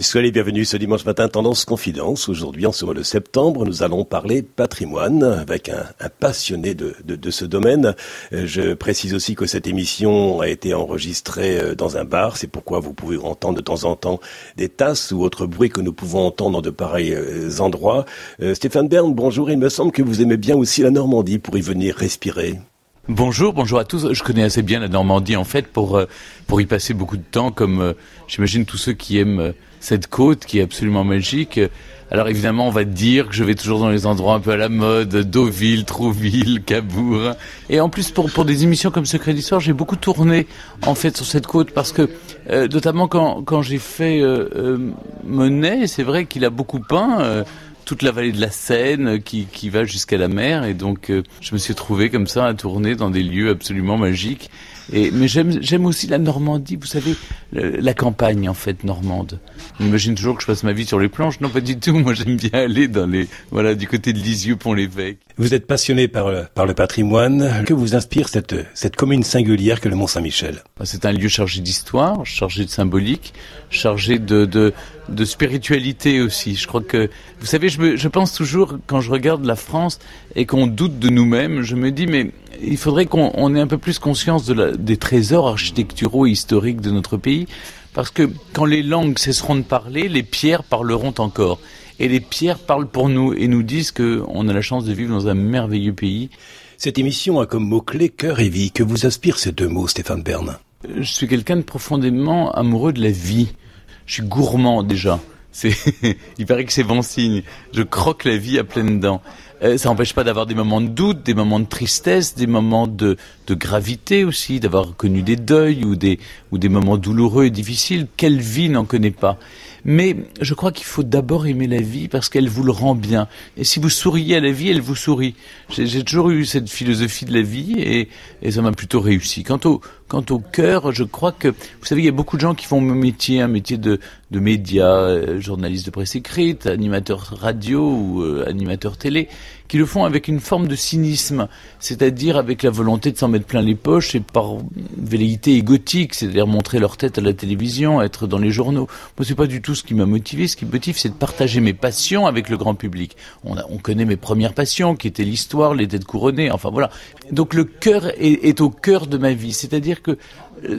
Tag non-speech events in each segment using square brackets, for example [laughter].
Soyez les bienvenus ce dimanche matin, Tendance Confidence. Aujourd'hui, en ce mois de septembre, nous allons parler patrimoine avec un, passionné de, ce domaine. Euh, je précise aussi que cette émission a été enregistrée euh, dans un bar. C'est pourquoi vous pouvez entendre de temps en temps des tasses ou autres bruits que nous pouvons entendre de pareils euh, endroits. Stéphane Bern, bonjour. Il me semble que vous aimez bien aussi la Normandie pour y venir respirer. Bonjour, bonjour à tous. Je connais assez bien la Normandie en fait pour pour y passer beaucoup de temps, comme j'imagine tous ceux qui aiment cette côte qui est absolument magique. Alors évidemment, on va dire que je vais toujours dans les endroits un peu à la mode, Deauville, Trouville, Cabourg. Et en plus, pour, pour des émissions comme Secret d'Histoire, j'ai beaucoup tourné en fait sur cette côte parce que, euh, notamment quand, quand j'ai fait euh, euh Monet, c'est vrai qu'il a beaucoup peint. Euh, toute la vallée de la Seine qui, qui va jusqu'à la mer et donc je me suis trouvé comme ça à tourner dans des lieux absolument magiques et, mais j'aime aussi la Normandie, vous savez, la campagne en fait normande. On imagine toujours que je passe ma vie sur les planches. Non, pas du tout. Moi, j'aime bien aller dans les, voilà, du côté de Lisieux, Pont-l'Évêque. Vous êtes passionné par, le, par le patrimoine. Que vous inspire cette, cette commune singulière que le Mont-Saint-Michel? Bah, C'est un lieu chargé d'histoire, chargé de symbolique, chargé de, de, de spiritualité aussi. Je crois que, vous savez, je, me, je pense toujours, quand je regarde la France et qu'on doute de nous-mêmes, je me dis, mais il faudrait qu'on ait un peu plus conscience de la, des trésors architecturaux et historiques de notre pays, parce que quand les langues cesseront de parler, les pierres parleront encore. Et les pierres parlent pour nous et nous disent qu'on a la chance de vivre dans un merveilleux pays. Cette émission a comme mot-clé cœur et vie. Que vous inspirent ces deux mots, Stéphane Bern? Je suis quelqu'un de profondément amoureux de la vie. Je suis gourmand déjà. [laughs] Il paraît que c'est bon signe. Je croque la vie à pleines dents. Euh, ça n'empêche pas d'avoir des moments de doute, des moments de tristesse, des moments de, de gravité aussi, d'avoir connu des deuils ou des, ou des moments douloureux et difficiles. Quelle vie n'en connaît pas? Mais je crois qu'il faut d'abord aimer la vie parce qu'elle vous le rend bien. Et si vous souriez à la vie, elle vous sourit. J'ai toujours eu cette philosophie de la vie et, et ça m'a plutôt réussi. Quant au, quant au cœur, je crois que, vous savez, il y a beaucoup de gens qui font mon métier, un métier de, de médias, euh, journaliste de presse écrite, animateur radio ou euh, animateur télé qui le font avec une forme de cynisme, c'est-à-dire avec la volonté de s'en mettre plein les poches et par velléité égotique, c'est-à-dire montrer leur tête à la télévision, être dans les journaux. Moi, c'est pas du tout ce qui m'a motivé. Ce qui me motive, c'est de partager mes passions avec le grand public. On, connaît mes premières passions, qui étaient l'histoire, les têtes couronnées, enfin voilà. Donc le cœur est, au cœur de ma vie, c'est-à-dire que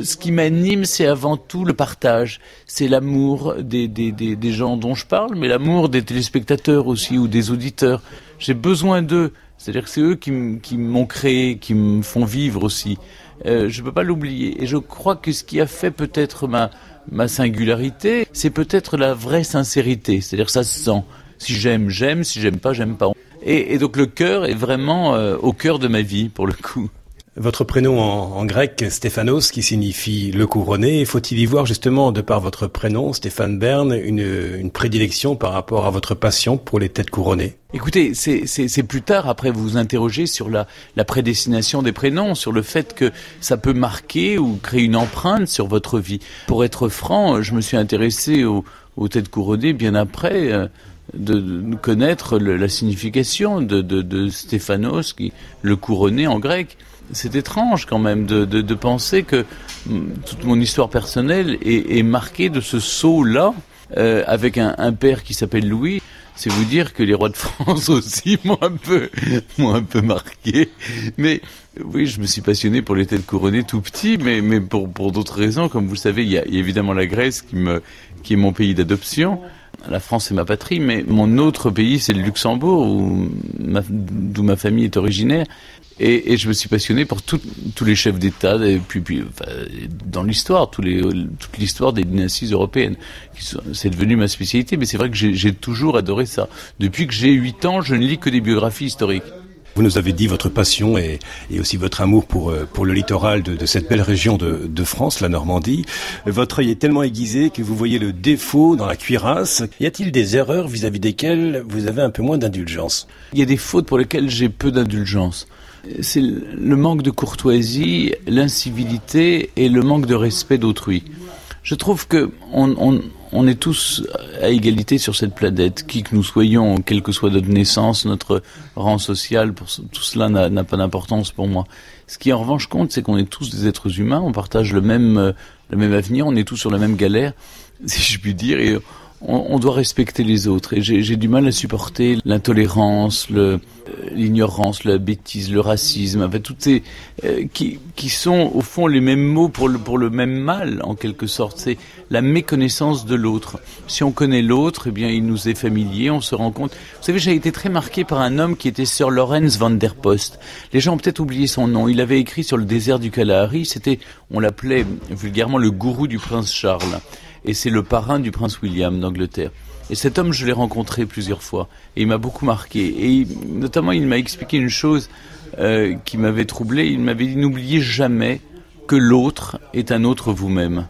ce qui m'anime, c'est avant tout le partage. C'est l'amour des, des, des, gens dont je parle, mais l'amour des téléspectateurs aussi ou des auditeurs j'ai besoin d'eux. C'est-à-dire que c'est eux qui m'ont créé, qui me font vivre aussi. Euh, je ne peux pas l'oublier. Et je crois que ce qui a fait peut-être ma, ma singularité, c'est peut-être la vraie sincérité. C'est-à-dire que ça se sent. Si j'aime, j'aime. Si j'aime pas, j'aime pas. Et, et, donc le cœur est vraiment euh, au cœur de ma vie, pour le coup. Votre prénom en, grec, Stéphanos, qui signifie le couronné, faut-il y voir justement, de par votre prénom, Stéphane Bern, une, prédilection par rapport à votre passion pour les têtes couronnées? Écoutez, c'est plus tard, après vous vous interrogez sur la, prédestination des prénoms, sur le fait que ça peut marquer ou créer une empreinte sur votre vie. Pour être franc, je me suis intéressé aux, têtes couronnées bien après. Euh, de, connaître la signification de, de, Stéphanos, le couronné en grec c'est étrange quand même de, de, penser que mm, toute mon histoire personnelle est, marquée de ce saut-là, euh, avec un, un, père qui s'appelle Louis. C'est vous dire que les rois de France [laughs] aussi m'ont un peu, m'ont un peu marqué. Mais oui, je me suis passionné pour les têtes couronnées tout petit, mais, mais pour, pour d'autres raisons. Comme vous le savez, il y, a, il y a évidemment la Grèce qui, me, qui est mon pays d'adoption. La France est ma patrie, mais mon autre pays, c'est le Luxembourg, d'où ma famille est originaire. Et, et, je me suis passionné pour tout, tous les chefs d'État, et puis, puis enfin, dans l'histoire, toute l'histoire des dynasties européennes. C'est devenu ma spécialité, mais c'est vrai que j'ai toujours adoré ça. Depuis que j'ai 8 ans, je ne lis que des biographies historiques. Vous nous avez dit votre passion et, aussi votre amour pour, euh, le littoral de, cette belle région de, France, la Normandie. Votre œil est tellement aiguisé que vous voyez le défaut dans la cuirasse. Y a-t-il des erreurs vis-à-vis -vis desquelles vous avez un peu moins d'indulgence? Il y a des fautes pour lesquelles j'ai peu d'indulgence c'est le manque de courtoisie, l'incivilité et le manque de respect d'autrui. Je trouve que on, on, on, est tous à égalité sur cette planète, qui que nous soyons, quelle que soit notre naissance, notre rang social, pour, tout cela n'a pas d'importance pour moi. Ce qui en revanche compte, c'est qu'on est tous des êtres humains, on partage le même, le même avenir, on est tous sur la même galère, [laughs] si je puis dire, et on, doit respecter les autres. Et j'ai du mal à supporter l'intolérance, euh, l'ignorance, la bêtise, le racisme, enfin toutes ces euh, qui, qui sont au fond les mêmes mots pour le pour le même mal en quelque sorte. C'est la méconnaissance de l'autre. Si on connaît l'autre, eh bien il nous est familier, on se rend compte. Vous savez, j'ai été très marqué par un homme qui était Sir Lawrence van der Post. Les gens ont peut-être oublié son nom. Il avait écrit sur le désert du Kalahari. C'était, on l'appelait vulgairement le gourou du prince Charles et c'est le parrain du prince William d'Angleterre. Et cet homme, je l'ai rencontré plusieurs fois, et il m'a beaucoup marqué. Et notamment, il m'a expliqué une chose euh, qui m'avait troublé. Il m'avait dit n'oubliez jamais que l'autre est un autre vous-même.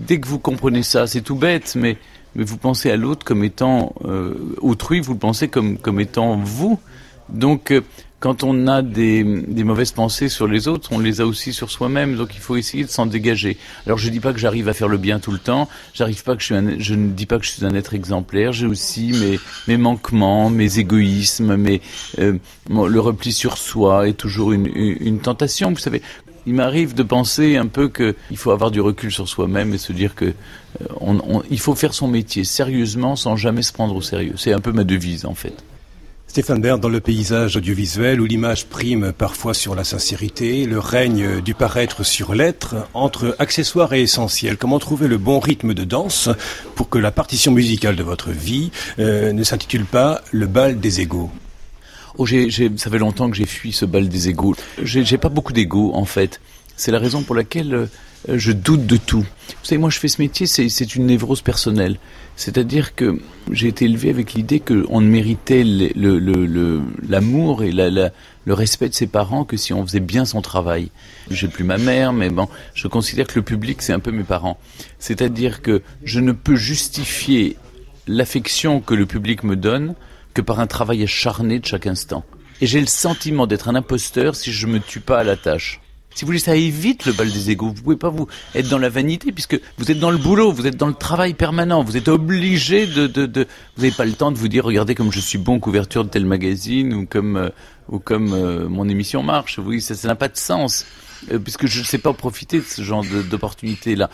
Dès que vous comprenez ça, c'est tout bête, mais mais vous pensez à l'autre comme étant euh, autrui, vous le pensez comme comme étant vous. Donc euh, quand on a des, mauvaises pensées sur les autres, on les a aussi sur soi-même. Donc il faut essayer de s'en dégager. Alors je dis pas que j'arrive à faire le bien tout le temps. Je ne dis pas que je suis un être exemplaire. J'ai aussi mes, manquements, mes égoïsmes, mes, euh, le repli sur soi est toujours une, tentation. Vous savez, il m'arrive de penser un peu qu'il faut avoir du recul sur soi-même et se dire que euh, faut faire son métier sérieusement sans jamais se prendre au sérieux. C'est un peu ma devise en fait. Stéphane Bern, dans le paysage audiovisuel où l'image prime parfois sur la sincérité, le règne du paraître sur l'être, entre accessoires et essentiels, comment trouver le bon rythme de danse pour que la partition musicale de votre vie euh, ne s'intitule pas le bal des égaux? Oh, j'ai, ça fait longtemps que j'ai fui ce bal des égaux. J'ai, j'ai pas beaucoup d'égaux en fait. C'est la raison pour laquelle euh, je doute de tout. Vous savez, moi je fais ce métier, c'est, une névrose personnelle. C'est-à-dire que j'ai été élevé avec l'idée qu'on ne méritait l'amour et le respect de ses parents que si on faisait bien son travail. J'ai plus ma mère, mais bon, je considère que le public, c'est un peu mes parents. C'est-à-dire que je ne peux justifier l'affection que le public me donne que par un travail acharné de chaque instant. Et j'ai le sentiment d'être un imposteur si je me tue pas à la tâche. Si vous voulez, ça évite le bal des égaux. Vous pouvez pas vous être dans la vanité puisque vous êtes dans le boulot, vous êtes dans le travail permanent, vous êtes obligé de, de, de... vous n'avez pas le temps de vous dire regardez comme je suis bon couverture de tel magazine ou comme euh, ou comme euh, mon émission marche. Oui, ça n'a pas de sens euh, puisque je ne sais pas profiter de ce genre d'opportunité là.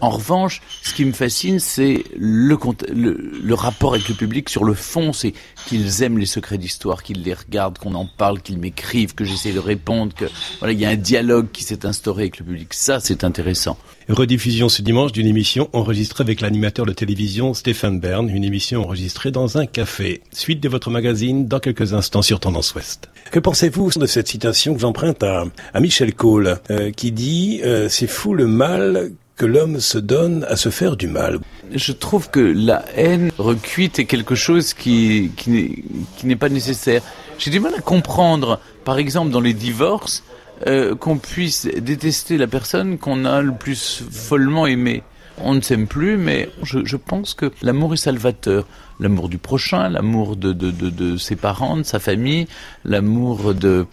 En revanche, ce qui me fascine, c'est le, le, rapport avec le public sur le fond, c'est qu'ils aiment les secrets d'histoire, qu'ils les regardent, qu'on en parle, qu'ils m'écrivent, que j'essaie de répondre, que voilà, il y a un dialogue qui s'est instauré avec le public. Ça, c'est intéressant. Rediffusion ce dimanche d'une émission enregistrée avec l'animateur de télévision Stéphane Bern, une émission enregistrée dans un café. Suite de votre magazine dans quelques instants sur Tendance Ouest. Que pensez-vous de cette citation que j'emprunte à, à Michel Cole, euh, qui dit euh, C'est fou le mal que l'homme se donne à se faire du mal. Je trouve que la haine recuite est quelque chose qui, qui n'est pas nécessaire. J'ai du mal à comprendre, par exemple, dans les divorces, euh, qu'on puisse détester la personne qu'on a le plus follement aimée on ne s'aime plus, mais je, pense que l'amour est salvateur. L'amour du prochain, l'amour de, ses parents, de sa famille, l'amour de,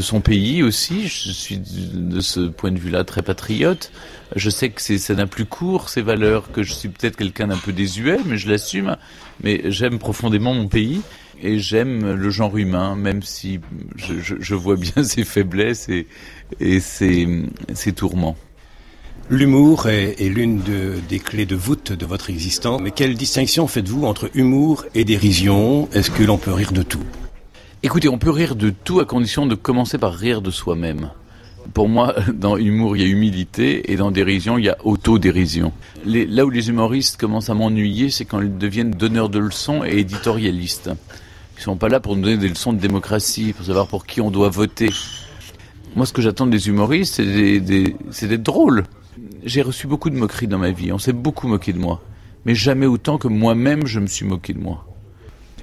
son pays aussi. Je suis de ce point de vue-là très patriote. Je sais que ça n'a plus court, ces valeurs, que je suis peut-être quelqu'un d'un peu désuet, mais je l'assume. Mais j'aime profondément mon pays et j'aime le genre humain, même si je, vois bien [laughs] ses faiblesses et ses tourments. L'humour est, l'une des clés de voûte de votre existence. Mais quelle distinction faites-vous entre humour et dérision? Est-ce que l'on peut rire de tout? Écoutez, on peut rire de tout à condition de commencer par rire de soi-même. Pour moi, [laughs] dans humour, il y a humilité et dans dérision, il y a autodérision. Les, là où les humoristes commencent à m'ennuyer, c'est quand ils deviennent donneurs de leçons et éditorialistes. Ils sont pas là pour nous donner des leçons de démocratie, pour savoir pour qui on doit voter. Moi, ce que j'attends des humoristes, c'est d'être drôles j'ai reçu beaucoup de moqueries dans ma vie. On s'est beaucoup moqué de moi. Mais jamais autant que moi-même je me suis moqué de moi.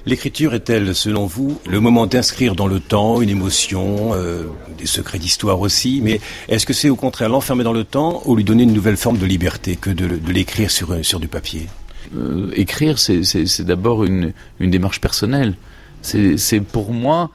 L'écriture est-elle, selon vous, le moment d'inscrire dans le temps une émotion, euh, des secrets d'histoire aussi, mais est-ce que c'est au contraire l'enfermer dans le temps ou lui donner une nouvelle forme de liberté que de, l'écrire sur, sur du papier? Euh, Écrire, c'est d'abord une, une démarche personnelle. C'est pour moi,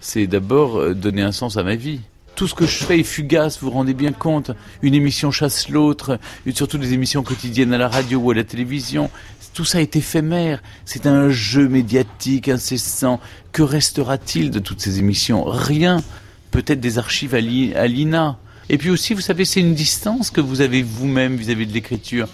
c'est d'abord euh, donner un sens à ma vie tout ce que je fais est fugace, vous vous rendez bien compte. Une émission chasse l'autre, surtout des émissions quotidiennes à la radio ou à la télévision. Tout ça est éphémère. C'est un jeu médiatique incessant. Que restera-t-il de toutes ces émissions? Rien. Peut-être des archives à l'INA. Et puis aussi, vous savez, c'est une distance que vous avez vous-même vis-à-vis de l'écriture.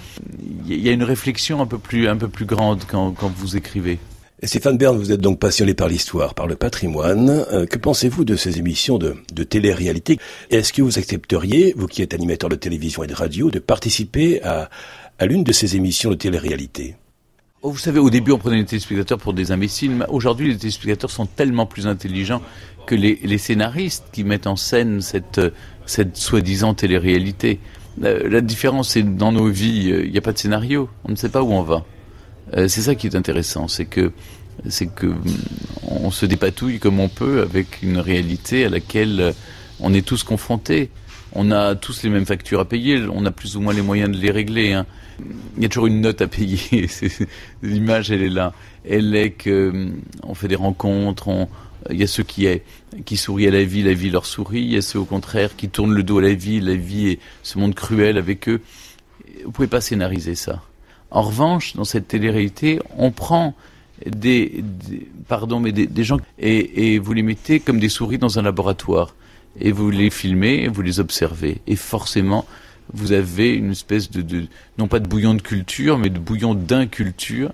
Il y a une réflexion un peu plus, un peu plus grande quand, quand vous écrivez. Stéphane Bern, vous êtes donc passionné par l'histoire, par le patrimoine. Euh, que pensez-vous de ces émissions de, de télé-réalité? Est-ce que vous accepteriez, vous qui êtes animateur de télévision et de radio, de participer à, l'une de ces émissions de télé-réalité? Oh, Vous savez, au début, on prenait les téléspectateurs pour des imbéciles. Aujourd'hui, les téléspectateurs sont tellement plus intelligents que les, scénaristes qui mettent en scène cette, soi-disant télé-réalité. La, la différence, c'est dans nos vies, il n'y a pas de scénario. On ne sait pas où on va. Euh, c'est ça qui est intéressant, c'est que c'est que on se dépatouille comme on peut avec une réalité à laquelle on est tous confrontés. On a tous les mêmes factures à payer, on a plus ou moins les moyens de les régler. Hein. Il y a toujours une note à payer. [laughs] L'image, elle est là. Elle est que on fait des rencontres. On, il y a ceux qui, qui sourient à la vie, la vie leur sourit. Il y a ceux au contraire qui tournent le dos à la vie, la vie est ce monde cruel avec eux. Vous pouvez pas scénariser ça. En revanche, dans cette télé-réalité, on prend des, pardon, mais des, gens et, vous les mettez comme des souris dans un laboratoire et vous les filmez, vous les observez et forcément vous avez une espèce de, non pas de bouillon de culture, mais de bouillon d'inculture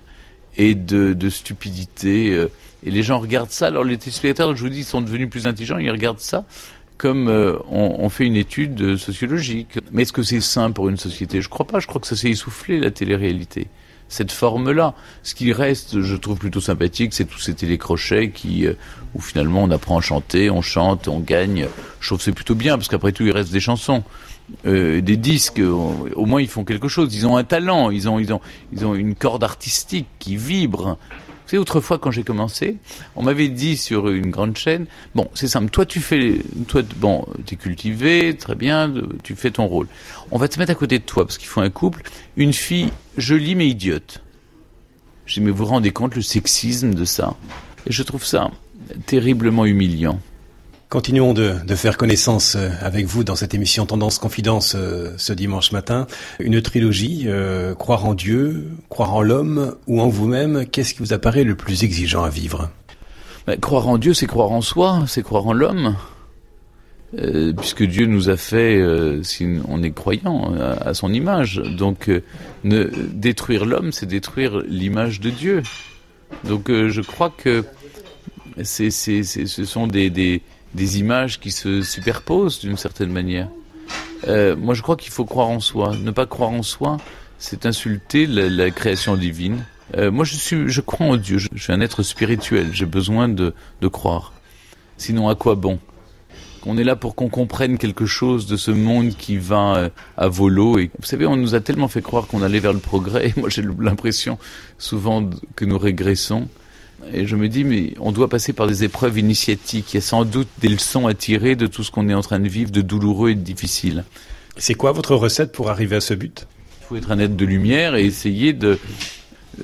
et de, de stupidité. Euh. Et les gens regardent ça. Alors les téléspectateurs, je vous dis, sont devenus plus intelligents. Ils regardent ça comme euh, on, on, fait une étude sociologique. Mais est-ce que c'est sain pour une société? Je crois pas. Je crois que ça s'est essoufflé la télé-réalité. Cette forme-là. Ce qui reste, je trouve plutôt sympathique, c'est tous ces télécrochets qui, euh, où finalement on apprend à chanter, on chante, on gagne. Je trouve c'est plutôt bien parce qu'après tout il reste des chansons. Euh, des disques, au moins ils font quelque chose. Ils ont un talent, ils ont, ils ont, ils ont une corde artistique qui vibre savez, autrefois, quand j'ai commencé, on m'avait dit sur une grande chaîne, bon, c'est simple, toi tu fais, toi, bon, t'es cultivé, très bien, tu fais ton rôle. On va te mettre à côté de toi, parce qu'il faut un couple, une fille jolie mais idiote. J'ai mais vous vous rendez compte le sexisme de ça? Et je trouve ça terriblement humiliant. Continuons de, faire connaissance euh, avec vous dans cette émission Tendance Confidence euh, ce dimanche matin. Une trilogie, euh, croire en Dieu, croire en l'homme ou en vous-même, qu'est-ce qui vous apparaît le plus exigeant à vivre? Ben, Croire en Dieu, c'est croire en soi, c'est croire en l'homme. Puisque Dieu nous a fait, si on est croyant, à, son image. Donc, détruire l'homme, c'est détruire l'image de Dieu. Donc, je crois que c'est, c'est, ce sont des, des des images qui se superposent d'une certaine manière. Euh, moi, je crois qu'il faut croire en soi. Ne pas croire en soi, c'est insulter la, création divine. Euh, moi, je suis, je crois en Dieu. Je, suis un être spirituel. J'ai besoin de, de croire. Sinon, à quoi bon? On est là pour qu'on comprenne quelque chose de ce monde qui va euh, à volo. Et vous savez, on nous a tellement fait croire qu'on allait vers le progrès. [laughs] moi, j'ai l'impression souvent que nous régressons. Et je me dis, mais on doit passer par des épreuves initiatiques. Il y a sans doute des leçons à tirer de tout ce qu'on est en train de vivre de douloureux et de difficile. C'est quoi votre recette pour arriver à ce but? Il faut être un être de lumière et essayer de,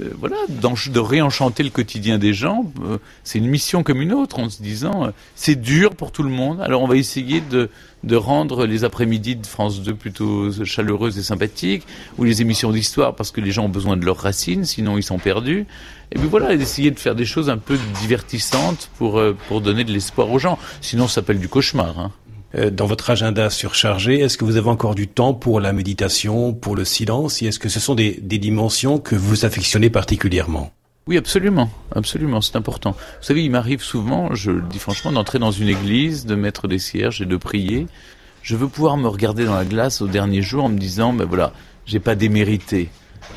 euh, voilà, de réenchanter le quotidien des gens. Euh, c'est une mission comme une autre en se disant, euh, c'est dur pour tout le monde. Alors on va essayer de, de rendre les après-midi de France 2 plutôt chaleureuses et sympathiques, ou les émissions d'histoire parce que les gens ont besoin de leurs racines, sinon ils sont perdus. Et puis voilà, d'essayer de faire des choses un peu divertissantes pour, euh, pour donner de l'espoir aux gens. Sinon, ça s'appelle du cauchemar. Hein. Euh, dans votre agenda surchargé, est-ce que vous avez encore du temps pour la méditation, pour le silence? Et est-ce que ce sont des, dimensions que vous affectionnez particulièrement? Oui, absolument, absolument, c'est important. Vous savez, il m'arrive souvent, je le dis franchement, d'entrer dans une église, de mettre des cierges et de prier. Je veux pouvoir me regarder dans la glace au dernier jour en me disant, ben voilà, j'ai pas démérité.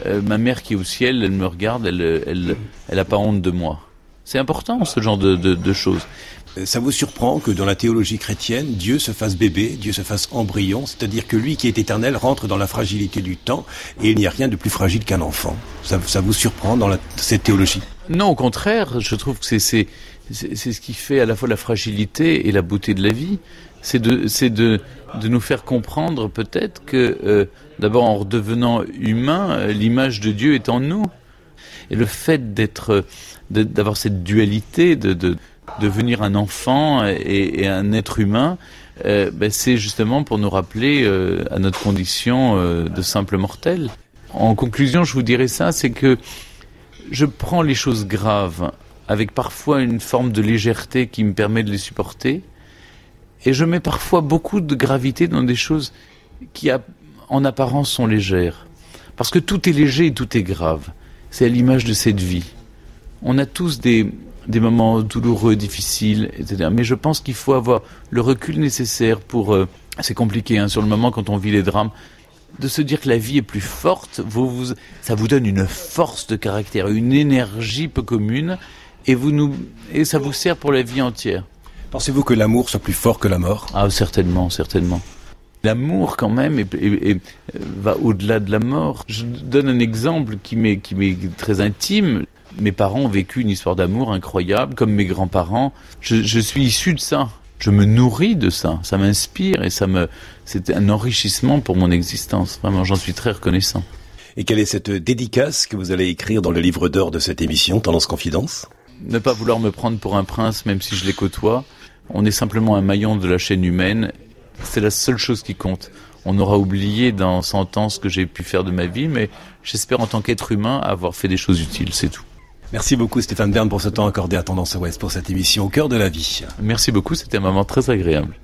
Euh, ma mère qui est au ciel, elle me regarde, elle, elle, elle a pas honte de moi. C'est important ce genre de, de, choses. Euh, ça vous surprend que dans la théologie chrétienne, Dieu se fasse bébé, Dieu se fasse embryon, c'est-à-dire que lui qui est éternel rentre dans la fragilité du temps et il n'y a rien de plus fragile qu'un enfant. Ça, vous surprend dans cette théologie? Non, au contraire, je trouve que c'est c'est ce qui fait à la fois la fragilité et la beauté de la vie. C'est de c'est de de nous faire comprendre peut-être que euh, d'abord en redevenant humain, euh, l'image de Dieu est en nous. Et le fait d'être, d'avoir cette dualité, de, devenir un enfant et, un être humain, euh, ben c'est justement pour nous rappeler euh, à notre condition de simple mortel. En conclusion, je vous dirais ça, c'est que je prends les choses graves avec parfois une forme de légèreté qui me permet de les supporter, Et je mets parfois beaucoup de gravité dans des choses qui, en apparence, sont légères. Parce que tout est léger et tout est grave. C'est à l'image de cette vie. On a tous des, des moments douloureux, difficiles, etc. Mais je pense qu'il faut avoir le recul nécessaire pour... Euh, c'est compliqué hein, sur le moment quand on vit les drames de se dire que la vie est plus forte, vous, vous, ça vous donne une force de caractère, une énergie peu commune, et, vous nous, et ça vous sert pour la vie entière. Pensez-vous que l'amour soit plus fort que la mort? Ah, certainement, certainement. L'amour, quand même, va au-delà de la mort. Je donne un exemple qui m'est très intime. Mes parents ont vécu une histoire d'amour incroyable, comme mes grands-parents. Je, je suis issu de ça je me nourris de ça, ça m'inspire et ça me, c'est un enrichissement pour mon existence. Vraiment, j'en suis très reconnaissant. Et quelle est cette dédicace que vous allez écrire dans le livre d'or de cette émission, Tendance Confidence? Ne pas vouloir me prendre pour un prince, même si je les côtoie. On est simplement un maillon de la chaîne humaine. C'est la seule chose qui compte. On aura oublié dans 100 ans ce que j'ai pu faire de ma vie, mais j'espère en tant qu'être humain avoir fait des choses utiles, c'est tout. Merci beaucoup Stéphane Bern pour ce temps accordé à Tendance Ouest pour cette émission au cœur de la vie. Merci beaucoup, c'était un moment très agréable.